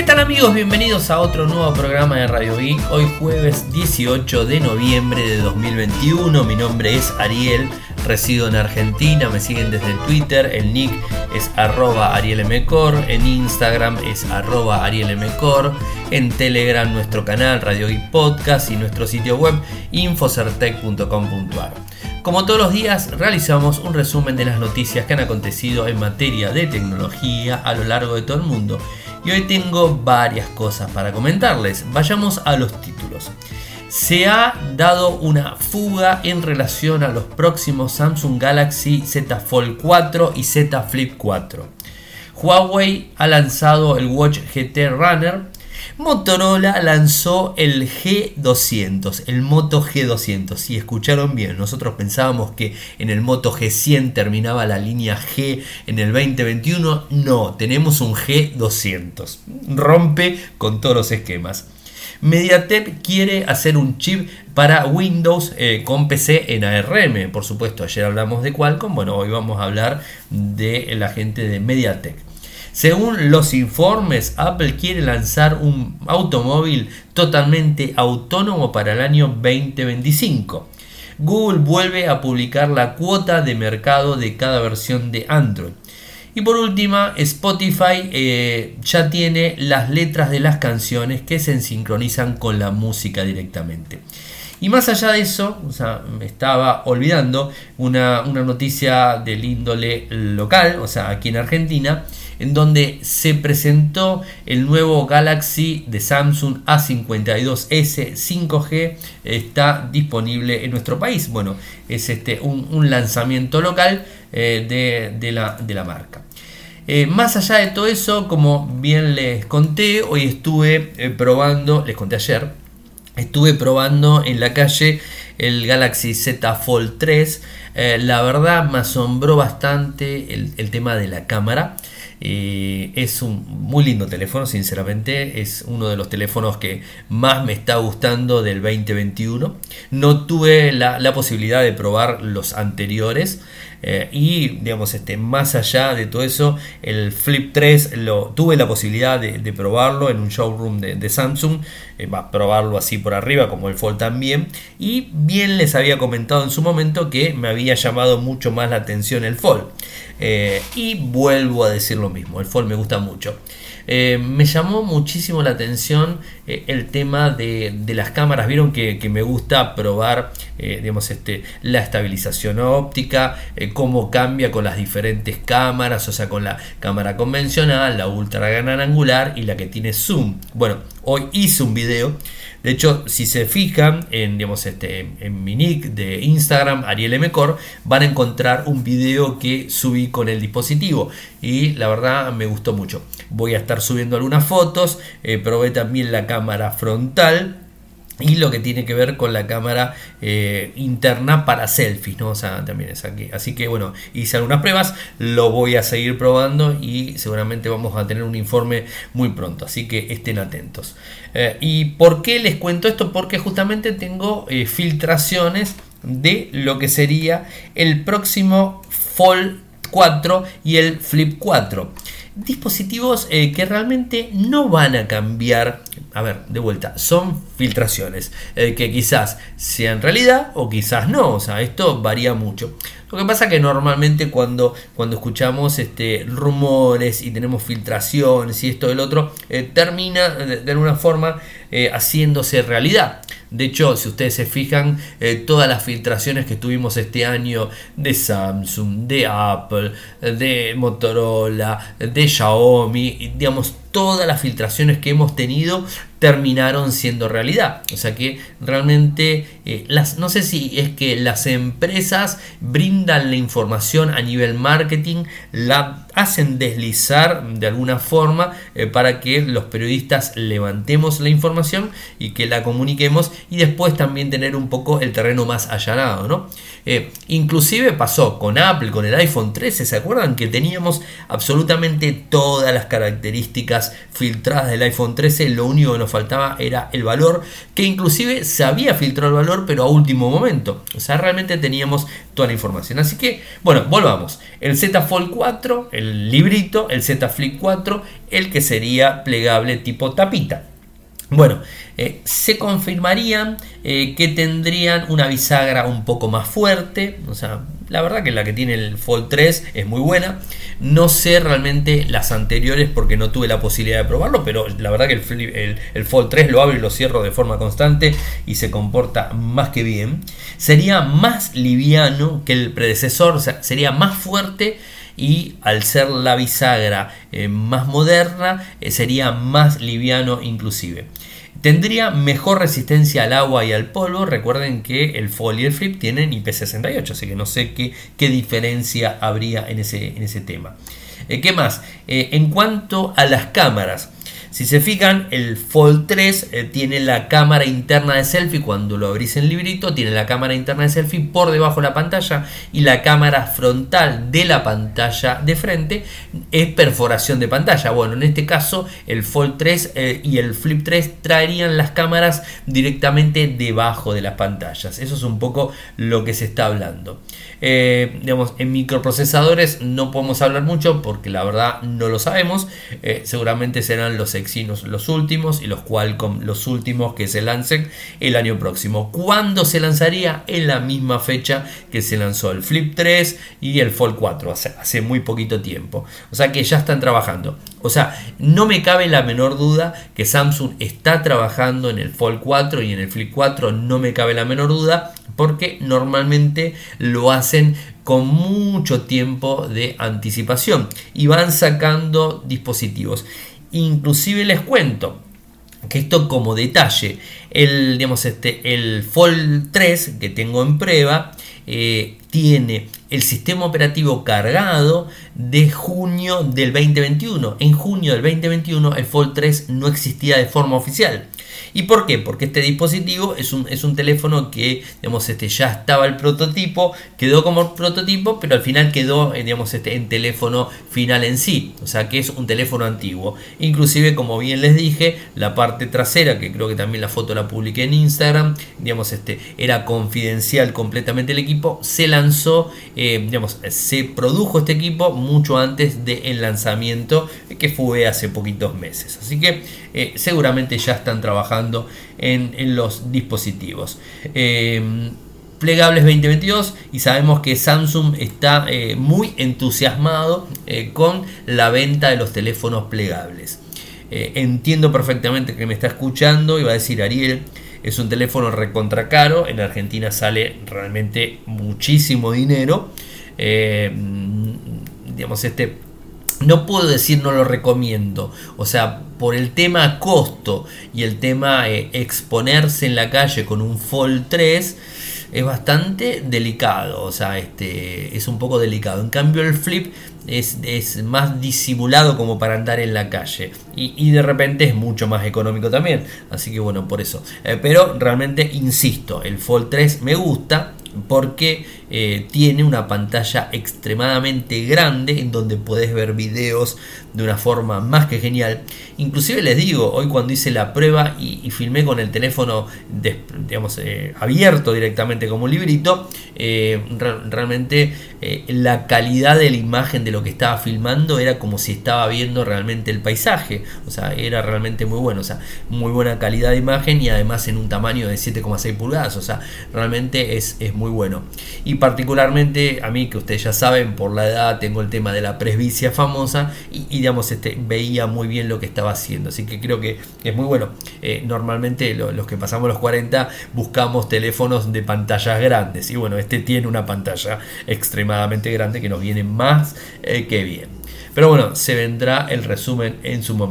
¿qué tal amigos? Bienvenidos a otro nuevo programa de Radio Geek. Hoy jueves 18 de noviembre de 2021. Mi nombre es Ariel, resido en Argentina, me siguen desde Twitter, el nick es arroba arielmcor, en Instagram es arroba arielmcor, en Telegram nuestro canal Radio Geek Podcast y nuestro sitio web infocertec.com.ar. Como todos los días, realizamos un resumen de las noticias que han acontecido en materia de tecnología a lo largo de todo el mundo y hoy tengo varias cosas para comentarles. Vayamos a los títulos. Se ha dado una fuga en relación a los próximos Samsung Galaxy Z Fold 4 y Z Flip 4. Huawei ha lanzado el Watch GT Runner Motorola lanzó el G200, el Moto G200. Si escucharon bien, nosotros pensábamos que en el Moto G100 terminaba la línea G en el 2021. No, tenemos un G200. Rompe con todos los esquemas. MediaTek quiere hacer un chip para Windows eh, con PC en ARM. Por supuesto, ayer hablamos de Qualcomm. Bueno, hoy vamos a hablar de la gente de MediaTek. Según los informes, Apple quiere lanzar un automóvil totalmente autónomo para el año 2025. Google vuelve a publicar la cuota de mercado de cada versión de Android. Y por último, Spotify eh, ya tiene las letras de las canciones que se sincronizan con la música directamente. Y más allá de eso, me estaba olvidando una, una noticia del índole local, o sea, aquí en Argentina, en donde se presentó el nuevo Galaxy de Samsung A52s 5G, está disponible en nuestro país. Bueno, es este, un, lanzamiento local eh, de, la, marca. Eh, más allá de todo eso, como bien les conté, hoy estuve eh, probando, les conté ayer, estuve probando en la calle el Galaxy Z Fold 3. la verdad me asombró bastante el tema de la cámara. Eh, es un muy lindo teléfono, sinceramente. Es uno de los teléfonos que más me está gustando del 2021. No tuve la posibilidad de probar los anteriores. Eh, y digamos, este, más allá de todo eso, el Flip 3 lo, tuve la posibilidad de, probarlo en un showroom de, Samsung, eh, va a probarlo así por arriba como el Fold también. Y bien les había comentado en su momento que me había llamado mucho más la atención el Fold. Eh, y vuelvo a decir lo mismo, el Fold me gusta mucho. Eh, me llamó muchísimo la atención eh, el tema de, las cámaras. Vieron que, me gusta probar digamos, este, la estabilización óptica, cómo cambia con las diferentes cámaras, o sea, con la cámara convencional, la ultra gran angular y la que tiene zoom. Bueno, hoy hice un video de hecho, si se fijan en, digamos, este, en mi nick de Instagram, Ariel Mcor, van a encontrar un video que subí con el dispositivo y la verdad me gustó mucho. Voy a estar subiendo algunas fotos, eh, probé también la cámara frontal y lo que tiene que ver con la cámara eh, interna para selfies, ¿no? O sea, también es aquí. Así que bueno, hice algunas pruebas, lo voy a seguir probando y seguramente vamos a tener un informe muy pronto, así que estén atentos. Eh, ¿Y por qué les cuento esto? Porque justamente tengo eh, filtraciones de lo que sería el próximo Fold 4 y el Flip 4 dispositivos eh, que realmente no van a cambiar. A ver, de vuelta, son filtraciones eh, que quizás sean realidad o quizás no. O sea, esto varía mucho. Lo que pasa que normalmente cuando, cuando escuchamos este, rumores y tenemos filtraciones y esto y el otro, eh, termina de, alguna forma haciéndose realidad. De hecho, si ustedes se fijan, eh, todas las filtraciones que tuvimos este año de Samsung, de Apple, de Motorola, de Xiaomi, digamos, todas las filtraciones que hemos tenido terminaron siendo realidad. O sea que realmente eh, las, no sé si es que las empresas brindan la información a nivel marketing, la hacen deslizar de alguna forma eh, para que los periodistas levantemos la información y que la comuniquemos y después también tener un poco el terreno más allanado. ¿no? Eh, inclusive pasó con Apple, con el iPhone 13, ¿se acuerdan que teníamos absolutamente todas las características filtradas del iPhone 13? Lo único que nos faltaba era el valor, que inclusive se había filtrado el valor, pero a último momento. O sea, realmente teníamos toda la información. Así que, bueno, volvamos. El Z Fold 4, el librito, el Z Flip 4, el que sería plegable tipo tapita. Bueno, eh, se confirmarían eh, que tendrían una bisagra un poco más fuerte, o sea, la verdad que la que tiene el Fold 3 es muy buena. No sé realmente las anteriores porque no tuve la posibilidad de probarlo, pero la verdad que el, el, Fold 3 lo abro y lo cierro de forma constante y se comporta más que bien. Sería más liviano que el predecesor, sería más fuerte y al ser la bisagra eh, más moderna eh, sería más liviano inclusive. Tendría mejor resistencia al agua y al polvo. Recuerden que el Fold y el Flip tienen IP68, así que no sé qué, qué diferencia habría en ese, en ese tema. Eh, ¿Qué más? Eh, en cuanto a las cámaras, si se fijan, el Fold 3 eh, tiene la cámara interna de selfie. Cuando lo abrís en librito, tiene la cámara interna de selfie por debajo de la pantalla. Y la cámara frontal de la pantalla de frente es perforación de pantalla. Bueno, en este caso, el Fold 3 eh, y el Flip 3 traerían las cámaras directamente debajo de las pantallas. Eso es un poco lo que se está hablando. Eh, digamos, en microprocesadores no podemos hablar mucho porque la verdad no lo sabemos. seguramente serán los Los últimos y los Qualcomm los últimos que se lancen el año próximo. ¿Cuándo se lanzaría? En la misma fecha que se lanzó el Flip 3 y el Fold 4, hace, hace muy poquito tiempo. O sea que ya están trabajando. O sea, no me cabe la menor duda que Samsung está trabajando en el Fold 4 y en el Flip 4, no me cabe la menor duda, porque normalmente lo hacen con mucho tiempo de anticipación y van sacando dispositivos. Inclusive les cuento que esto como detalle, el, digamos, este, el Fold 3 que tengo en prueba eh, tiene el sistema operativo cargado de junio del 2021. En junio del 2021 el Fold 3 no existía de forma oficial. ¿Y por qué? Porque este dispositivo es un, es un teléfono que digamos, este, ya estaba el prototipo, quedó como prototipo, pero al final quedó eh, digamos, este, en teléfono final en sí. O sea que es un teléfono antiguo. Inclusive, como bien les dije, la parte trasera, que creo que también la foto la publiqué en Instagram, digamos, este, era confidencial completamente el equipo, se lanzó, eh, digamos, se produjo este equipo mucho antes del lanzamiento que fue hace poquitos meses. Así que eh, seguramente ya están trabajando en, los dispositivos. Em, plegables 2022 y sabemos que Samsung está eh, muy entusiasmado eh, con la venta de los teléfonos plegables. entiendo perfectamente que me está escuchando y va a decir Ariel, es un teléfono recontra caro, en Argentina sale realmente muchísimo dinero. digamos, este no puedo decir no lo recomiendo. O sea, por el tema costo y el tema eh, exponerse en la calle con un Fold 3 es bastante delicado. O sea, este es un poco delicado. En cambio, el Flip es, más disimulado como para andar en la calle. Y, de repente es mucho más económico también. Así que bueno, por eso. Eh, pero realmente, insisto, el Fold 3 me gusta porque eh, tiene una pantalla extremadamente grande en donde puedes ver videos de una forma más que genial. Inclusive les digo, hoy cuando hice la prueba y, filmé con el teléfono digamos, eh, abierto directamente como un librito, realmente la calidad de la imagen de lo que estaba filmando era como si estaba viendo realmente el paisaje. O sea, era realmente muy bueno. O sea, muy buena calidad de imagen y además en un tamaño de 7,6 pulgadas. O sea, realmente es, es muy bueno. Y particularmente a mí, que ustedes ya saben, por la edad tengo el tema de la presbicia famosa y, digamos, este, veía muy bien lo que estaba haciendo. Así que creo que es muy bueno. Eh, normalmente los que pasamos los 40 buscamos teléfonos de pantallas grandes y bueno, este tiene una pantalla extremadamente grande que nos viene más eh, que bien. Pero bueno, se vendrá el resumen en su momento.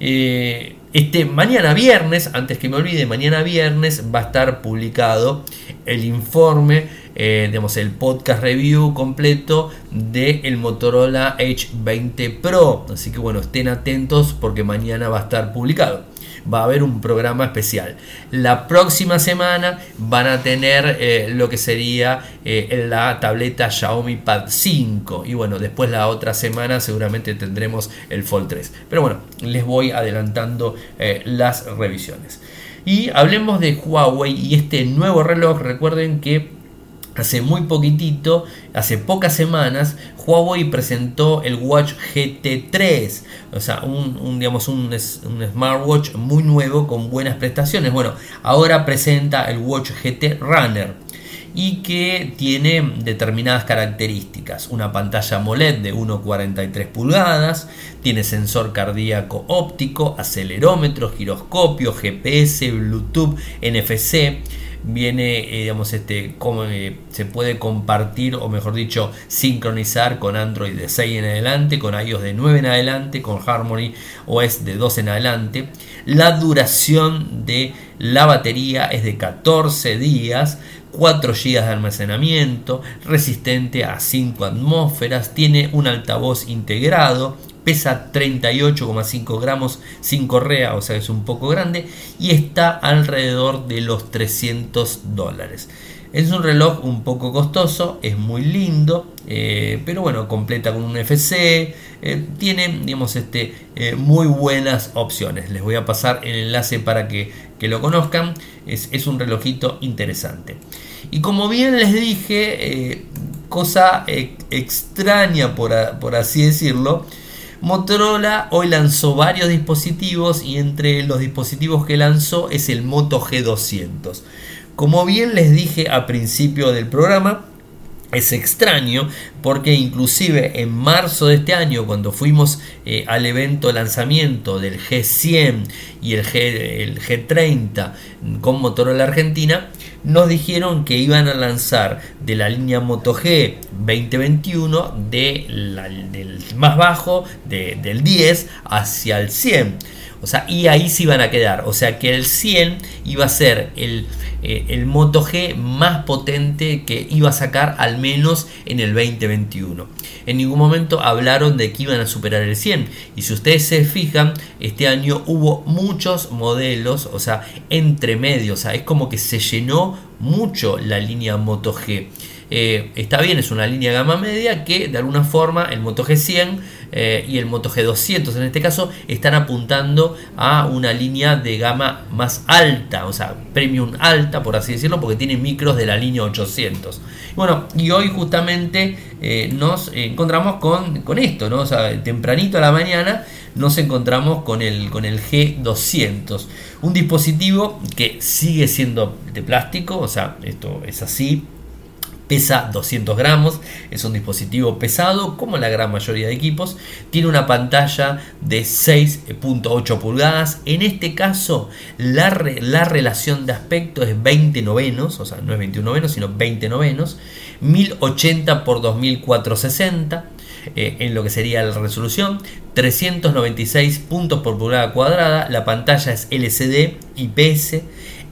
Eh, este mañana viernes, antes que me olvide, mañana viernes va a estar publicado el informe eh, digamos, el podcast review completo del el Motorola H20 Pro. Así que bueno, estén atentos porque mañana va a estar publicado va a haber un programa especial. La próxima semana van a tener eh, lo que sería eh, la tableta Xiaomi Pad 5 y bueno, después la otra semana seguramente tendremos el Fold 3. Pero bueno, les voy adelantando eh, las revisiones. Y hablemos de Huawei y este nuevo reloj. Recuerden que hace muy poquitito, hace pocas semanas, Huawei presentó el Watch GT3, o sea, un, digamos, un, smartwatch muy nuevo con buenas prestaciones. Bueno, ahora presenta el Watch GT Runner y que tiene determinadas características. Una pantalla AMOLED de 1,43 pulgadas, tiene sensor cardíaco óptico, acelerómetro, giroscopio, GPS, Bluetooth, NFC viene, eh, digamos, este, como, eh, se puede compartir o mejor dicho, sincronizar con Android de 6 en adelante, con iOS de 9 en adelante, con Harmony OS de 2 en adelante. La duración de la batería es de 14 días. 4 GB de almacenamiento, resistente a 5 atmósferas, tiene un altavoz integrado, pesa 38,5 gramos sin correa, o sea es un poco grande, y está alrededor de los 300 dólares. Es un reloj un poco costoso, es muy lindo, eh, pero bueno, completa con un FC, eh, tiene digamos, este, eh, muy buenas opciones. Les voy a pasar el enlace para que, lo conozcan, es, un relojito interesante. Y como bien les dije, cosa extraña por, por así decirlo, Motorola hoy lanzó varios dispositivos y entre los dispositivos que lanzó es el Moto G200. Como bien les dije a principio del programa, es extraño porque inclusive en marzo de este año cuando fuimos eh, al evento lanzamiento del G100 y el, G, el G30 con Motorola Argentina nos dijeron que iban a lanzar de la línea Moto G 2021 de del más bajo del 10 hacia el 100 o sea, y ahí se iban a quedar. O sea que el 100 iba a ser el, eh, el Moto G más potente que iba a sacar al menos en el 2021. En ningún momento hablaron de que iban a superar el 100. Y si ustedes se fijan, este año hubo muchos modelos, o sea, entre medio. O sea, es como que se llenó mucho la línea Moto G. Eh, está bien, es una línea gama media que de alguna forma el Moto G100 eh, y el Moto G200 en este caso están apuntando a una línea de gama más alta, o sea, premium alta por así decirlo, porque tienen micros de la línea 800. Bueno, y hoy justamente eh, nos encontramos con, con, esto, ¿no? O sea, tempranito a la mañana nos encontramos con el, con el G200, un dispositivo que sigue siendo de plástico, o sea, esto es así, pesa 200 gramos, es un dispositivo pesado como la gran mayoría de equipos, tiene una pantalla de 6.8 pulgadas, en este caso la, la, relación de aspecto es 20 novenos, o sea no es 21 novenos sino 20 novenos, 1080 x 2460, en lo que sería la resolución, 396 puntos por pulgada cuadrada, la pantalla es LCD IPS,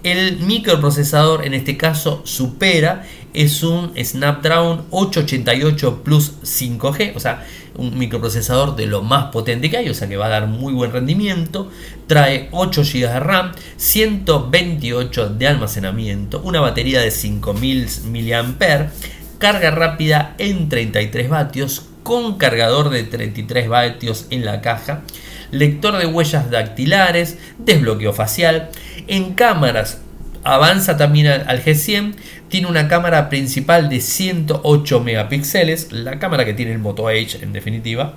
el microprocesador en este caso supera es un Snapdragon 888 Plus 5G, o sea, un microprocesador de lo más potente que hay, o sea que va a dar muy buen rendimiento. Trae 8 GB de RAM, 128 de almacenamiento, una batería de 5000 mAh, carga rápida en 33 vatios, con cargador de 33 vatios en la caja, lector de huellas dactilares, desbloqueo facial, en cámaras avanza también al, G100, tiene una cámara principal de 108 megapíxeles, la cámara que tiene el Moto H en definitiva.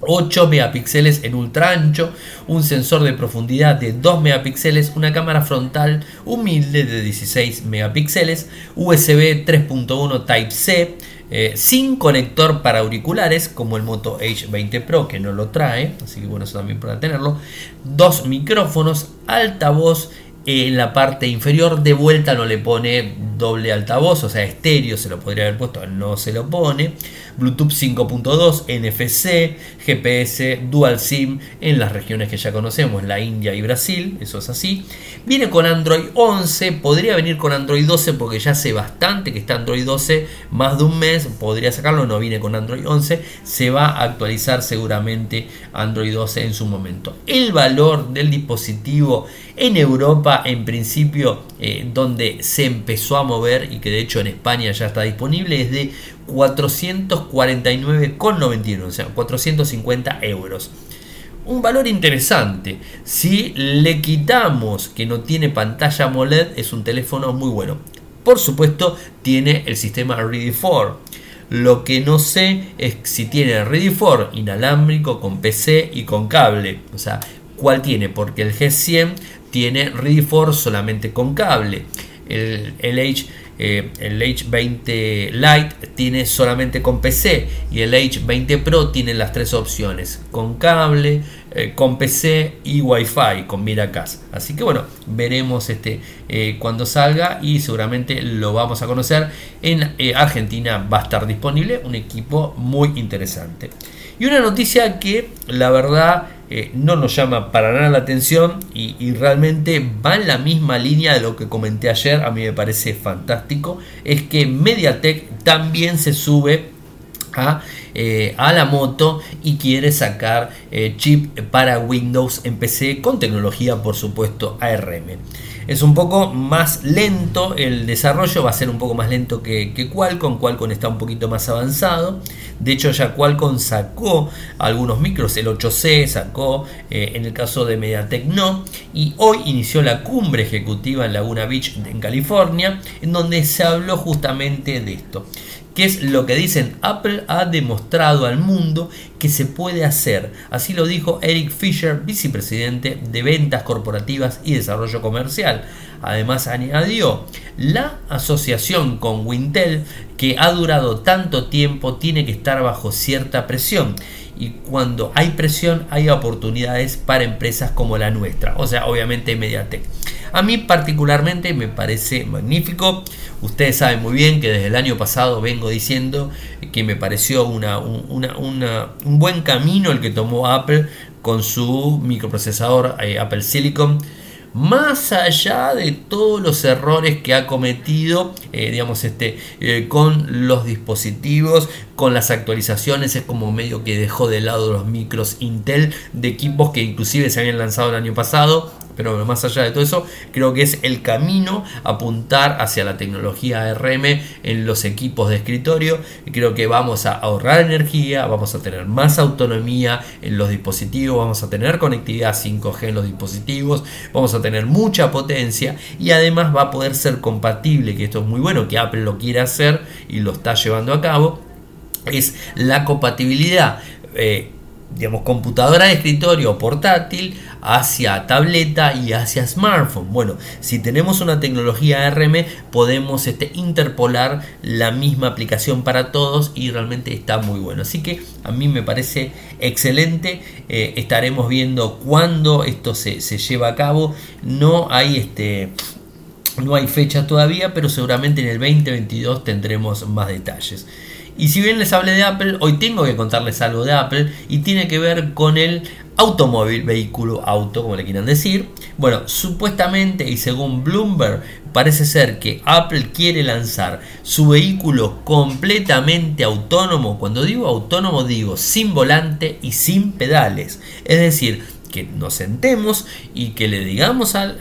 8 megapíxeles en ultra ancho, un sensor de profundidad de 2 megapíxeles, una cámara frontal humilde de 16 megapíxeles, USB 3.1 Type-C, eh, sin conector para auriculares como el Moto H20 Pro que no lo trae, así que bueno, eso también para tenerlo, dos micrófonos, altavoz en la parte inferior de vuelta no le pone doble altavoz, o sea, estéreo, se lo podría haber puesto, no se lo pone. Bluetooth 5.2, NFC, GPS, Dual SIM en las regiones que ya conocemos, la India y Brasil, eso es así. Viene con Android 11, podría venir con Android 12 porque ya hace bastante que está Android 12, más de un mes, podría sacarlo, no viene con Android 11, se va a actualizar seguramente Android 12 en su momento. El valor del dispositivo en Europa, en principio, eh, donde se empezó a mover y que de hecho en España ya está disponible, es de 449,91, o sea, 450 euros. Un valor interesante. Si le quitamos que no tiene pantalla AMOLED, es un teléfono muy bueno. Por supuesto, tiene el sistema Ready 4. Lo que no sé es si tiene Ready 4 inalámbrico con PC y con cable. O sea, ¿cuál tiene? Porque el G100 tiene Ready 4 solamente con cable. El, el H eh, el H20 Lite tiene solamente con PC y el H20 Pro tiene las tres opciones, con cable, eh, con PC y Wi-Fi con Miracast. Así que bueno, veremos este eh, cuando salga y seguramente lo vamos a conocer. En Argentina va a estar disponible un equipo muy interesante. Y una noticia que la verdad eh, no nos llama para nada la atención y, realmente va en la misma línea de lo que comenté ayer, a mí me parece fantástico, es que MediaTek también se sube a, eh, a, la moto y quiere sacar eh, chip para Windows en PC con tecnología por supuesto ARM. Es un poco más lento el desarrollo, va a ser un poco más lento que, que Qualcomm. Qualcomm está un poquito más avanzado. De hecho, ya Qualcomm sacó algunos micros, el 8C sacó, eh, en el caso de MediaTek no. Y hoy inició la cumbre ejecutiva en Laguna Beach, en California, en donde se habló justamente de esto. ¿Qué es lo que dicen? Apple ha demostrado al mundo que se puede hacer. Así lo dijo Eric Fisher, vicepresidente de ventas corporativas y desarrollo comercial. Además añadió, la asociación con Wintel, que ha durado tanto tiempo, tiene que estar bajo cierta presión y cuando hay presión hay oportunidades para empresas como la nuestra, o sea, obviamente Mediatek. A mí particularmente me parece magnífico. Ustedes saben muy bien que desde el año pasado vengo diciendo que me pareció una, un buen camino el que tomó Apple con su microprocesador eh, Apple Silicon más allá de todos los errores que ha cometido, eh, digamos, este, eh, con los dispositivos, con las actualizaciones, es como medio que dejó de lado los micros Intel de equipos que inclusive se habían lanzado el año pasado pero más allá de todo eso, creo que es el camino apuntar hacia la tecnología ARM en los equipos de escritorio. Creo que vamos a ahorrar energía, vamos a tener más autonomía en los dispositivos, vamos a tener conectividad 5G en los dispositivos, vamos a tener mucha potencia y además va a poder ser compatible, que esto es muy bueno, que Apple lo quiere hacer y lo está llevando a cabo, es la compatibilidad. Eh, digamos, computadora de escritorio portátil hacia tableta y hacia smartphone. Bueno, si tenemos una tecnología ARM podemos este, interpolar la misma aplicación para todos y realmente está muy bueno. Así que a mí me parece excelente. Eh, estaremos viendo cuándo esto se, se, lleva a cabo. No hay este... No hay fecha todavía, pero seguramente en el 2022 tendremos más detalles. Y si bien les hablé de Apple, hoy tengo que contarles algo de Apple y tiene que ver con el automóvil, vehículo, auto, como le quieran decir. Bueno, supuestamente y según Bloomberg, parece ser que Apple quiere lanzar su vehículo completamente autónomo. Cuando digo autónomo digo sin volante y sin pedales. Es decir, que nos sentemos y que le digamos al,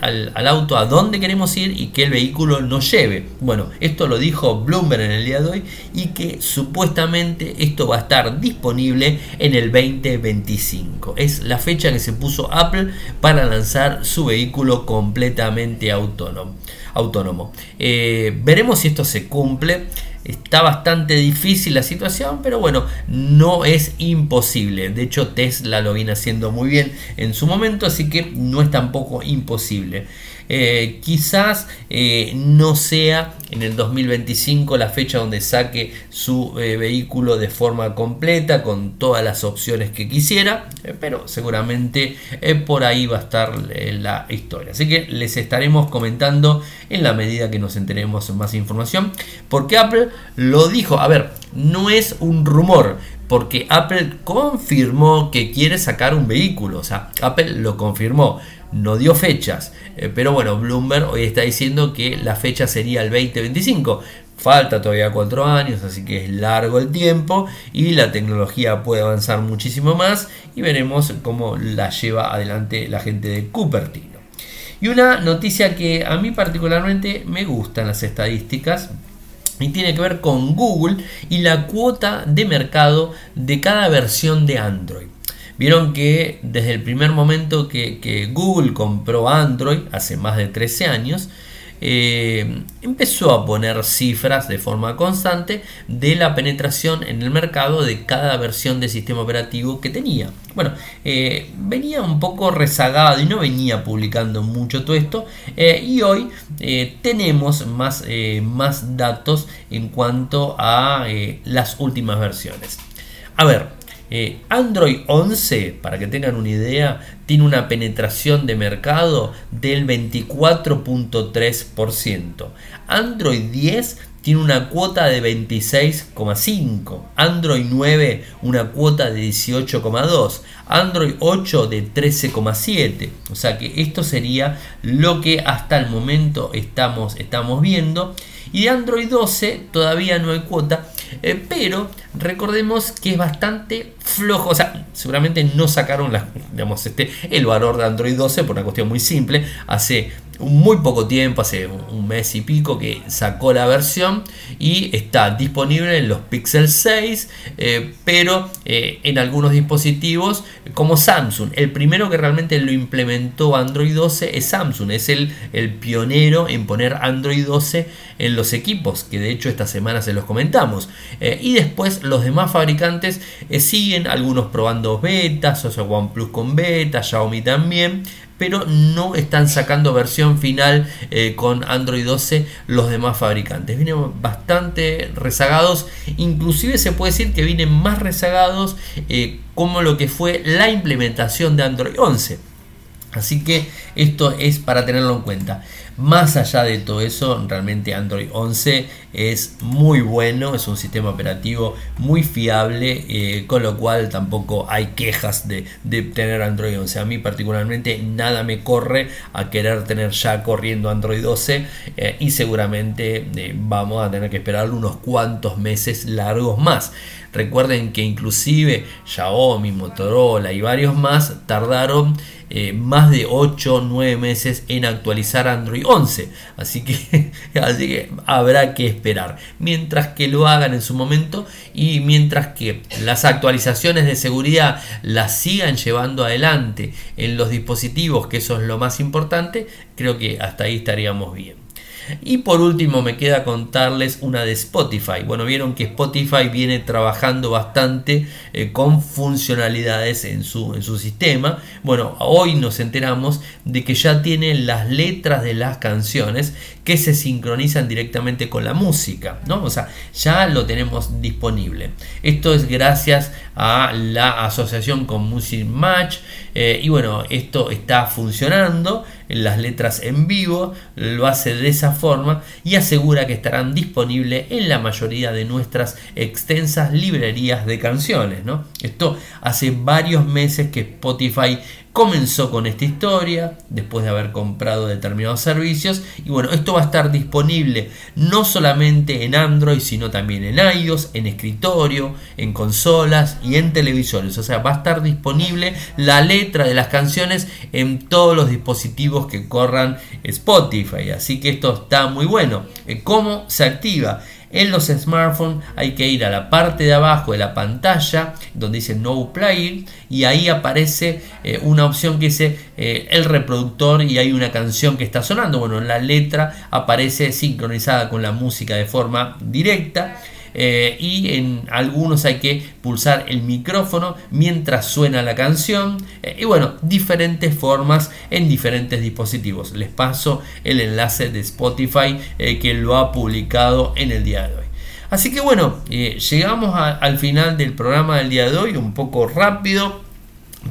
auto a dónde queremos ir y que el vehículo nos lleve. Bueno, esto lo dijo Bloomberg en el día de hoy y que supuestamente esto va a estar disponible en el 2025. Es la fecha que se puso Apple para lanzar su vehículo completamente autónomo. autónomo. Eh, veremos si esto se cumple. Está bastante difícil la situación, pero bueno, no es imposible. De hecho, Tesla lo viene haciendo muy bien en su momento, así que no es tampoco imposible. Eh, quizás eh, no sea en el 2025 la fecha donde saque su vehículo de forma completa con todas las opciones que quisiera, pero seguramente por ahí va a estar la historia. Así que les estaremos comentando en la medida que nos enteremos más información, porque Apple lo dijo, a ver, no es un rumor, porque Apple confirmó que quiere sacar un vehículo, o sea, Apple lo confirmó, no dio fechas, eh, pero bueno, Bloomberg hoy está diciendo que la fecha sería el 2025. Falta todavía cuatro años, así que es largo el tiempo y la tecnología puede avanzar muchísimo más y veremos cómo la lleva adelante la gente de Cupertino. Y una noticia que a mí particularmente me gustan las estadísticas, y tiene que ver con Google y la cuota de mercado de cada versión de Android. Vieron que desde el primer momento que, Google compró Android, hace más de 13 años, eh, empezó a poner cifras de forma constante de la penetración en el mercado de cada versión de sistema operativo que tenía. Bueno, eh, venía un poco rezagado y no venía publicando mucho todo esto eh, y hoy tenemos más, más datos en cuanto a las últimas versiones. A ver, eh, Android 11, para que tengan una idea, tiene una penetración de mercado del 24.3%. Android 10 tiene una cuota de 26,5. Android 9 una cuota de 18,2. Android 8 de 13,7. O sea que esto sería lo que hasta el momento estamos, estamos viendo. Y de Android 12 todavía no hay cuota, eh, pero recordemos que es bastante flojo. O sea, seguramente no sacaron este, el valor de Android 12 por una cuestión muy simple. Hace muy poco tiempo, hace un mes y pico que sacó la versión y está disponible en los Pixel 6, eh, pero eh, en algunos dispositivos como Samsung. El primero que realmente lo implementó Android 12 es Samsung, es el, el pionero en poner Android 12 en los equipos, que de hecho esta semana se los comentamos. Eh, y después los demás fabricantes siguen, algunos probando betas, o sea, OnePlus con beta, Xiaomi también pero no están sacando versión final eh, con Android 12 los demás fabricantes. Vienen bastante rezagados, inclusive se puede decir que vienen más rezagados eh, como lo que fue la implementación de Android 11. Así que esto es para tenerlo en cuenta. Más allá de todo eso, realmente Android 11 es muy bueno, es un sistema operativo muy fiable, eh, con lo cual tampoco hay quejas de, tener Android 11. A mí particularmente nada me corre a querer tener ya corriendo Android 12 eh, y seguramente eh, vamos a tener que esperar unos cuantos meses largos más. Recuerden que inclusive Xiaomi, Motorola y varios más tardaron más de 8 o 9 meses en actualizar Android 11. Así que, así que habrá que esperar. Mientras que lo hagan en su momento y mientras que las actualizaciones de seguridad las sigan llevando adelante en los dispositivos, que eso es lo más importante, creo que hasta ahí estaríamos bien. Y por último me queda contarles una de Spotify. Bueno, vieron que Spotify viene trabajando bastante eh, con funcionalidades en su, en su sistema. Bueno, hoy nos enteramos de que ya tiene las letras de las canciones que se sincronizan directamente con la música, ¿no? O sea, ya lo tenemos disponible. Esto es gracias a la asociación con Music Match eh, y bueno, esto está funcionando las letras en vivo, lo hace de esa forma y asegura que estarán disponibles en la mayoría de nuestras extensas librerías de canciones. ¿no? Esto hace varios meses que Spotify comenzó con esta historia después de haber comprado determinados servicios y bueno esto va a estar disponible no solamente en Android sino también en iOS en escritorio en consolas y en televisores. O sea va a estar disponible la letra de las canciones en todos los dispositivos que corran Spotify. Así que esto está muy bueno. Eh, cómo se activa en los smartphones hay que ir a la parte de abajo de la pantalla donde dice No Play y ahí aparece eh, una opción que dice eh, el reproductor y hay una canción que está sonando. Bueno, la letra aparece sincronizada con la música de forma directa. Eh, y en algunos hay que pulsar el micrófono mientras suena la canción y bueno, diferentes formas en diferentes dispositivos. Les paso el enlace de Spotify que lo ha publicado en el día de hoy. Así que bueno, llegamos al final del programa del día de hoy, un poco rápido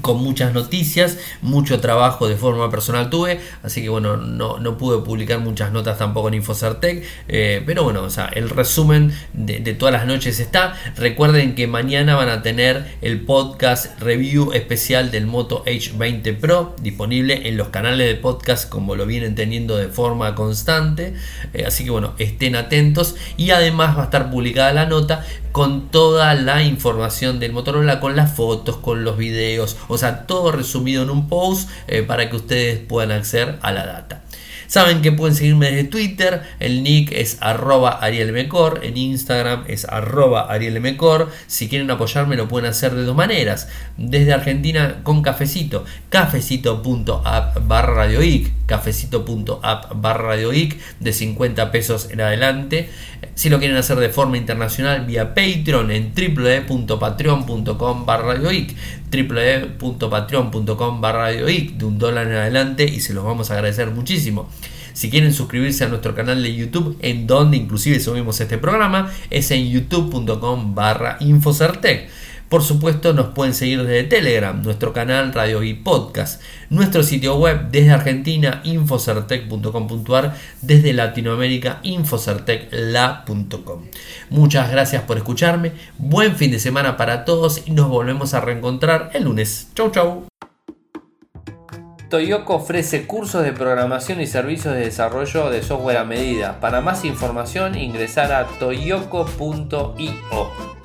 con muchas noticias, mucho trabajo de forma personal tuve, así que bueno, no, no pude publicar muchas notas tampoco en Infocertec, eh, pero bueno, o sea, el resumen de, todas las noches está. Recuerden que mañana van a tener el podcast review especial del Moto H20 Pro disponible en los canales de podcast como lo vienen teniendo de forma constante, eh, así que bueno, estén atentos y además va a estar publicada la nota con toda la información del Motorola, con las fotos, con los videos, o sea, todo resumido en un post eh, para que ustedes puedan acceder a la data. Saben que pueden seguirme desde Twitter, el nick es arroba arielmecor, en Instagram es arroba arielmecor. Si quieren apoyarme lo pueden hacer de dos maneras. Desde Argentina con cafecito, cafecito.app barra radioic, cafecito.app barra radioic de 50 pesos en adelante. Si lo quieren hacer de forma internacional vía Patreon en www.patreon.com barra www.patreon.com barra de un dólar en adelante y se los vamos a agradecer muchísimo. Si quieren suscribirse a nuestro canal de YouTube, en donde inclusive subimos este programa, es en youtube.com barra infocertec. Por supuesto, nos pueden seguir desde Telegram, nuestro canal Radio y Podcast, nuestro sitio web desde Argentina, infocertec.com.ar, desde Latinoamérica, infocertecla.com. Muchas gracias por escucharme, buen fin de semana para todos y nos volvemos a reencontrar el lunes. Chau, chau. Toyoko ofrece cursos de programación y servicios de desarrollo de software a medida. Para más información ingresar a toyoko.io.